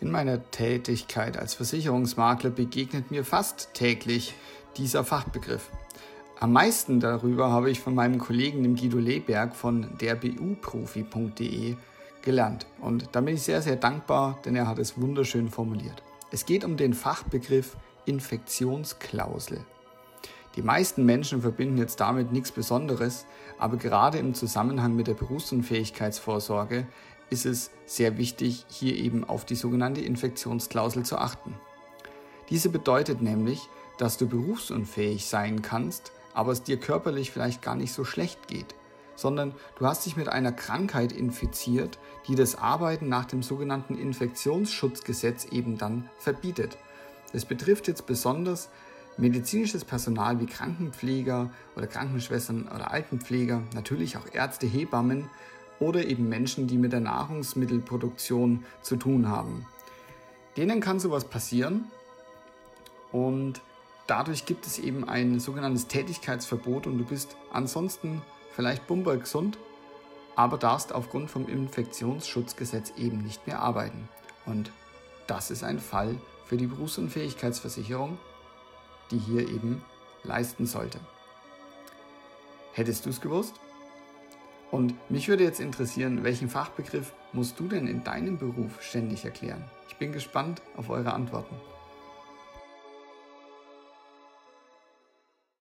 In meiner Tätigkeit als Versicherungsmakler begegnet mir fast täglich dieser Fachbegriff. Am meisten darüber habe ich von meinem Kollegen dem Guido Leberg von derbuprofi.de gelernt. Und da bin ich sehr, sehr dankbar, denn er hat es wunderschön formuliert. Es geht um den Fachbegriff Infektionsklausel. Die meisten Menschen verbinden jetzt damit nichts Besonderes, aber gerade im Zusammenhang mit der Berufsunfähigkeitsvorsorge ist es sehr wichtig, hier eben auf die sogenannte Infektionsklausel zu achten. Diese bedeutet nämlich, dass du berufsunfähig sein kannst, aber es dir körperlich vielleicht gar nicht so schlecht geht, sondern du hast dich mit einer Krankheit infiziert, die das Arbeiten nach dem sogenannten Infektionsschutzgesetz eben dann verbietet. Es betrifft jetzt besonders medizinisches Personal wie Krankenpfleger oder Krankenschwestern oder Altenpfleger, natürlich auch Ärzte, Hebammen oder eben Menschen, die mit der Nahrungsmittelproduktion zu tun haben. Denen kann sowas passieren und dadurch gibt es eben ein sogenanntes Tätigkeitsverbot und du bist ansonsten vielleicht bumpergesund, aber darfst aufgrund vom Infektionsschutzgesetz eben nicht mehr arbeiten. Und das ist ein Fall für die Berufsunfähigkeitsversicherung, die hier eben leisten sollte. Hättest du es gewusst? Und mich würde jetzt interessieren, welchen Fachbegriff musst du denn in deinem Beruf ständig erklären? Ich bin gespannt auf eure Antworten.